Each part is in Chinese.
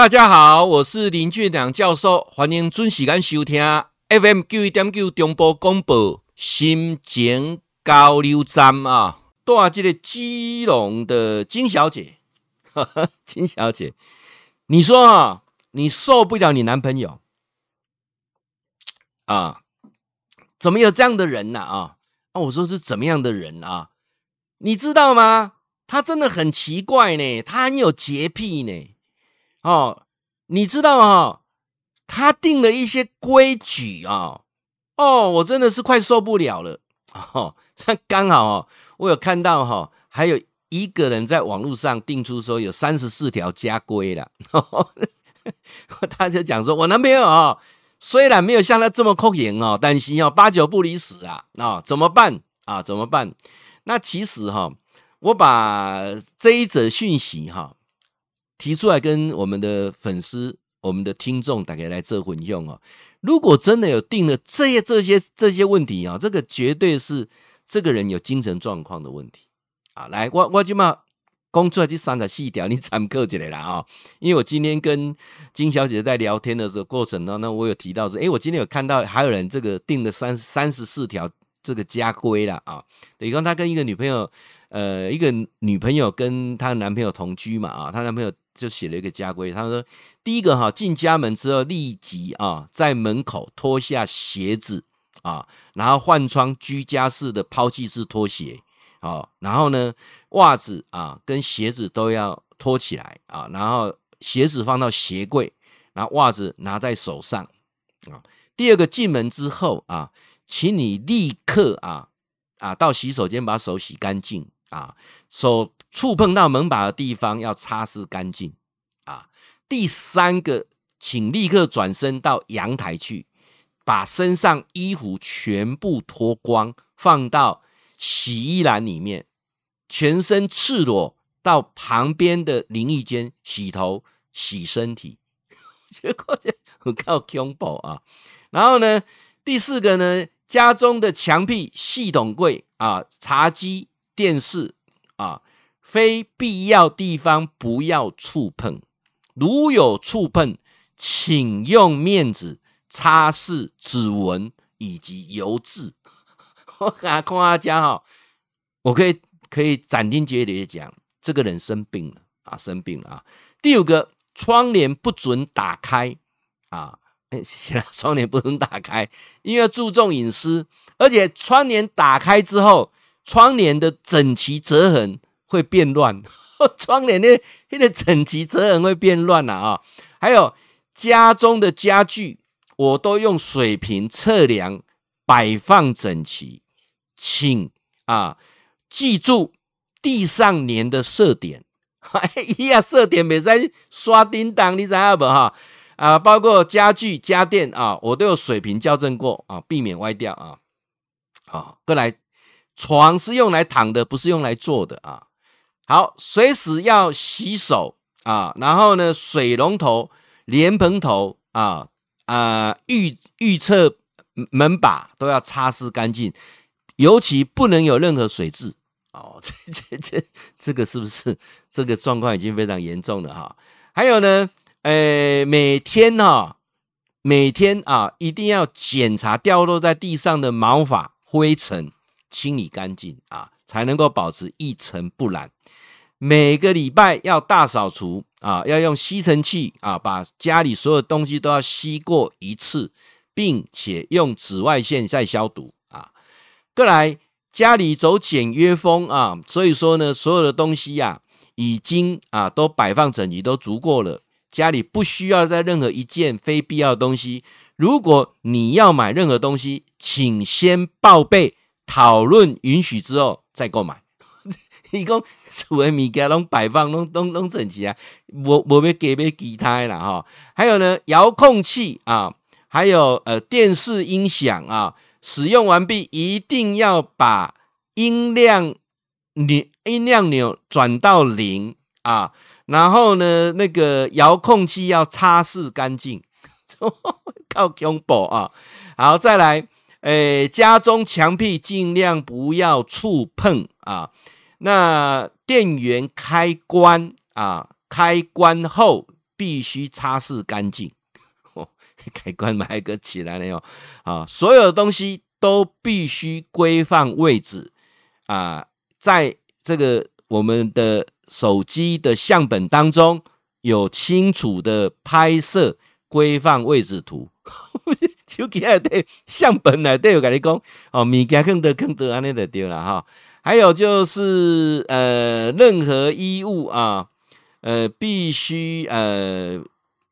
大家好，我是林俊良教授，欢迎准时间收听 FM 九一点九中波广播心情交流站啊。多这个基隆的金小姐，金小姐，你说啊，你受不了你男朋友啊？怎么有这样的人呢？啊啊，我说是怎么样的人啊？你知道吗？他真的很奇怪呢，他很有洁癖呢。哦，你知道啊？他定了一些规矩啊。哦，我真的是快受不了了。哦，那刚好哦，我有看到哈，还有一个人在网络上定出说有三十四条家规了。他就讲说，我男朋友啊。虽然没有像他这么酷型哦，但是哦，八九不离十啊，啊，怎么办啊？怎么办？那其实哈，我把这一则讯息哈提出来跟我们的粉丝、我们的听众大家来做混用哦。如果真的有定了这些、这些、这些问题啊，这个绝对是这个人有精神状况的问题啊。来，我我就嘛。工作这三十四条，你参考起来啦啊！因为我今天跟金小姐在聊天的这个过程当中，那我有提到说，诶，我今天有看到还有人这个定了三三十四条这个家规了啊。等于说他跟一个女朋友，呃，一个女朋友跟她男朋友同居嘛啊，她男朋友就写了一个家规，他说第一个哈，进家门之后立即啊在门口脱下鞋子啊，然后换穿居家式的抛弃式拖鞋。啊，然后呢，袜子啊跟鞋子都要脱起来啊，然后鞋子放到鞋柜，然后袜子拿在手上啊。第二个进门之后啊，请你立刻啊啊到洗手间把手洗干净啊，手触碰到门把的地方要擦拭干净啊。第三个，请立刻转身到阳台去，把身上衣服全部脱光，放到。洗衣篮里面，全身赤裸到旁边的淋浴间洗头、洗身体，结果就很靠恐怖啊！然后呢，第四个呢，家中的墙壁、系统柜啊、茶几、电视，非必要地方不要触碰，如有触碰，请用面纸擦拭指纹以及油渍。我给他看他家哈，我可以可以斩钉截铁的讲，这个人生病了啊，生病了啊。第五个，窗帘不准打开啊，窗帘不准打开，因为注重隐私，而且窗帘打开之后，窗帘的整齐折痕会变乱，窗帘的那个整齐折痕会变乱了啊。还有家中的家具，我都用水平测量，摆放整齐。请啊，记住地上粘的色点，哎呀，色点别再刷叮当，你知道不哈？啊，包括家具家电啊，我都有水平校正过啊，避免歪掉啊。好，过来，床是用来躺的，不是用来坐的啊。好，随时要洗手啊，然后呢，水龙头、莲蓬头啊啊，预预测门把都要擦拭干净。尤其不能有任何水渍哦，这这这这个是不是这个状况已经非常严重了哈？还有呢，呃，每天哈，每天啊，一定要检查掉落在地上的毛发、灰尘，清理干净啊，才能够保持一尘不染。每个礼拜要大扫除啊，要用吸尘器啊，把家里所有东西都要吸过一次，并且用紫外线再消毒啊。过来家里走简约风啊，所以说呢，所有的东西呀、啊，已经啊都摆放整齐，都足够了。家里不需要再任何一件非必要的东西。如果你要买任何东西，请先报备，讨论允许之后再购买。你讲所有物件拢摆放拢拢拢整齐啊，我我要给别其他了哈。还有呢，遥控器啊，还有呃电视音响啊。使用完毕，一定要把音量钮音量钮转到零啊！然后呢，那个遥控器要擦拭干净，靠恐怖啊！好，再来，诶，家中墙壁尽量不要触碰啊！那电源开关啊，开关后必须擦拭干净。开关买个起来了哟！啊，所有的东西都必须规范位置啊，在这个我们的手机的相本当中有清楚的拍摄规范位置图。手机内底相本内底有跟你讲哦，物件更多更多安尼就对了哈。还有就是呃，任何衣物啊，呃，必须呃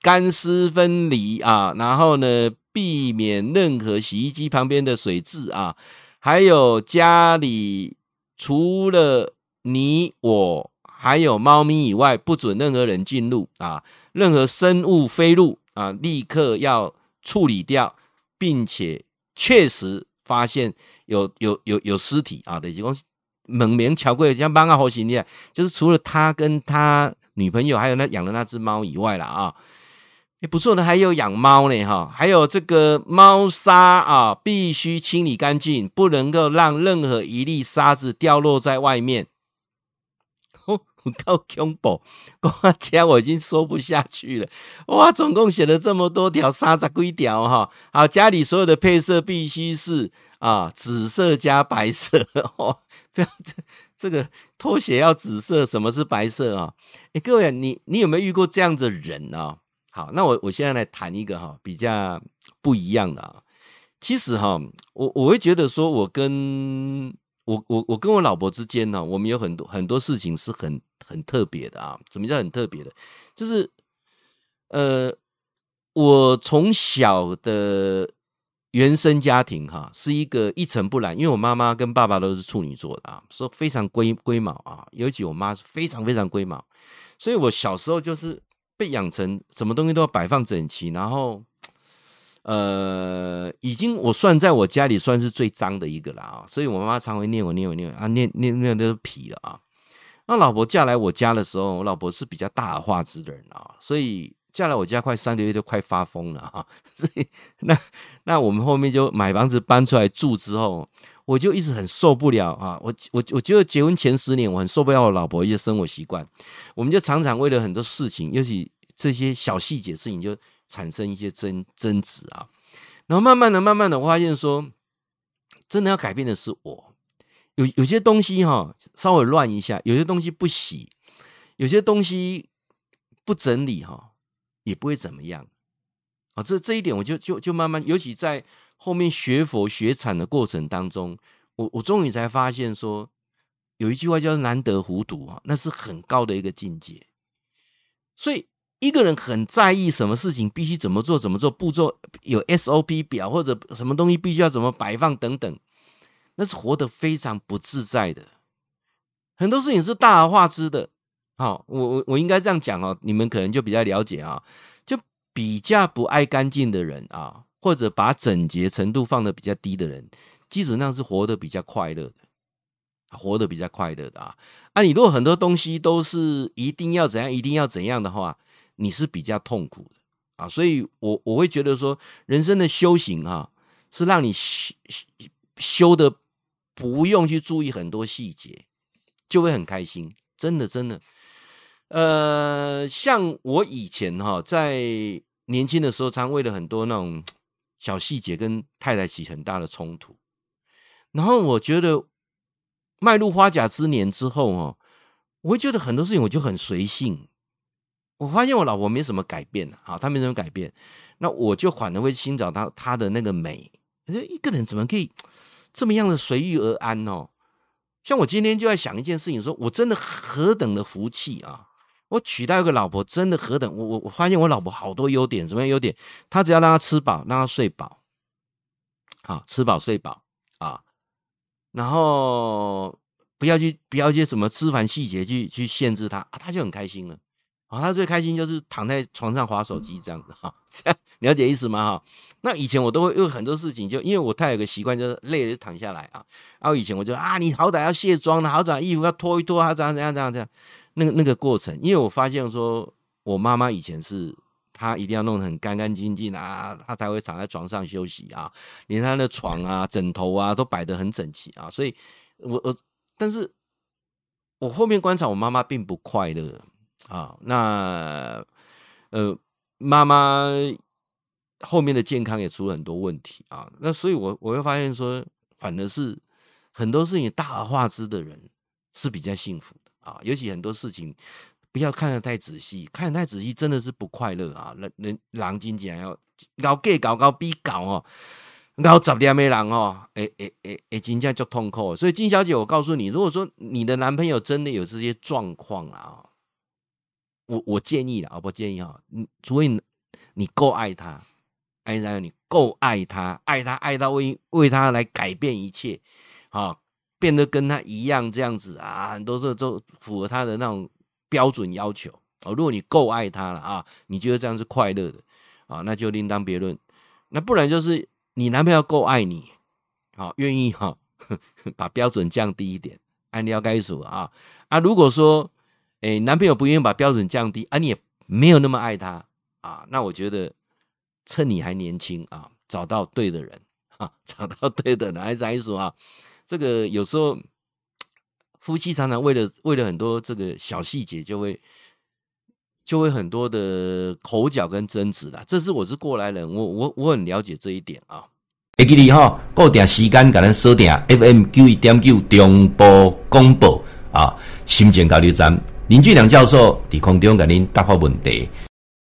干湿分离啊，然后呢，避免任何洗衣机旁边的水渍啊，还有家里除了你我还有猫咪以外，不准任何人进入啊，任何生物飞入啊，立刻要处理掉，并且确实发现有有有有尸体啊，等于讲。猛名乔贵像帮个好心的，就是除了他跟他女朋友，还有那养的那只猫以外了啊，也不错的，还有养猫呢哈，还有这个猫砂啊，必须清理干净，不能够让任何一粒沙子掉落在外面。哦，够恐怖，我天，我已经说不下去了。哇，总共写了这么多条，三十几条哈。好，家里所有的配色必须是啊，紫色加白色哦。不要这 这个拖鞋要紫色，什么是白色啊？哎，各位，你你有没有遇过这样的人啊？好，那我我现在来谈一个哈比较不一样的啊。其实哈，我我会觉得说，我跟我我我跟我老婆之间呢，我们有很多很多事情是很很特别的啊。什么叫很特别的？就是呃，我从小的。原生家庭哈是一个一尘不染，因为我妈妈跟爸爸都是处女座的啊，说非常龟龟毛啊，尤其我妈是非常非常龟毛，所以我小时候就是被养成什么东西都要摆放整齐，然后呃，已经我算在我家里算是最脏的一个了啊，所以我妈妈常会念我念我念我啊念念念都皮了啊。那老婆嫁来我家的时候，我老婆是比较大而化之的人啊，所以。嫁来我家快三个月，就快发疯了哈，所以那那我们后面就买房子搬出来住之后，我就一直很受不了啊！我我我觉得结婚前十年我很受不了我老婆一些生活习惯，我们就常常为了很多事情，尤其这些小细节事情，就产生一些争争执啊。然后慢慢的、慢慢的，我发现说，真的要改变的是我，有有些东西哈稍微乱一下，有些东西不洗，有些东西不整理哈。也不会怎么样，啊，这这一点我就就就慢慢，尤其在后面学佛学禅的过程当中，我我终于才发现说，有一句话叫“难得糊涂”啊，那是很高的一个境界。所以一个人很在意什么事情必须怎么做怎么做，步骤有 SOP 表或者什么东西必须要怎么摆放等等，那是活得非常不自在的。很多事情是大而化之的。好，我我我应该这样讲哦，你们可能就比较了解啊，就比较不爱干净的人啊，或者把整洁程度放的比较低的人，基本上是活得比较快乐的，活得比较快乐的啊。啊，你如果很多东西都是一定要怎样，一定要怎样的话，你是比较痛苦的啊。所以我我会觉得说，人生的修行啊，是让你修修修的不用去注意很多细节，就会很开心，真的真的。呃，像我以前哈，在年轻的时候，常为了很多那种小细节跟太太起很大的冲突。然后我觉得迈入花甲之年之后哈，我会觉得很多事情我就很随性。我发现我老婆没什么改变，好，她没什么改变，那我就反而会寻找到她的那个美。我觉得一个人怎么可以这么样的随遇而安呢？像我今天就在想一件事情，说我真的何等的福气啊！我娶到一个老婆，真的何等！我我我发现我老婆好多优点，什么优点？她只要让她吃饱，让她睡饱，好，吃饱睡饱啊，然后不要去不要去什么吃饭细节去去限制她，啊，她就很开心了。啊，她最开心就是躺在床上滑手机这样子哈，这样了解意思吗？哈，那以前我都会有很多事情，就因为我太有个习惯，就是累了就躺下来啊。然后以前我就啊，你好歹要卸妆了，好歹衣服要脱一脱啊，怎样怎样怎样怎样。那个那个过程，因为我发现说，我妈妈以前是她一定要弄得很干干净净啊，她才会躺在床上休息啊，连她的床啊、枕头啊都摆得很整齐啊。所以我我，但是我后面观察，我妈妈并不快乐啊。那呃，妈妈后面的健康也出了很多问题啊。那所以我，我会发现说，反而是很多事情大而化之的人是比较幸福的啊。尤其很多事情不要看得太仔细，看得太仔细真的是不快乐啊。人人狼精讲要搞 gay 搞搞逼搞哦。然后十点没人哦，哎哎哎哎，真正就痛苦。所以金小姐，我告诉你，如果说你的男朋友真的有这些状况啊，我我建议了，我不建议哈，你除非你够爱他，爱他你够爱他，爱他爱到为为他来改变一切，啊，变得跟他一样这样子啊，很多时候都符合他的那种标准要求哦。如果你够爱他了啊，你觉得这样是快乐的啊，那就另当别论。那不然就是。你男朋友够爱你，好愿意哈，把标准降低一点，按照该说啊啊。如果说，哎，男朋友不愿意把标准降低，啊，你也没有那么爱他啊，那我觉得趁你还年轻啊，找到对的人啊，找到对的人，还是来说啊，这个有时候夫妻常常为了为了很多这个小细节，就会。就会很多的口角跟争执啦，这是我是过来人，我我我很了解这一点啊。会记你哈，固定时间给咱锁定 FM 九一点九中波广播啊，新店交流站林俊良教授在空中给您答复问题。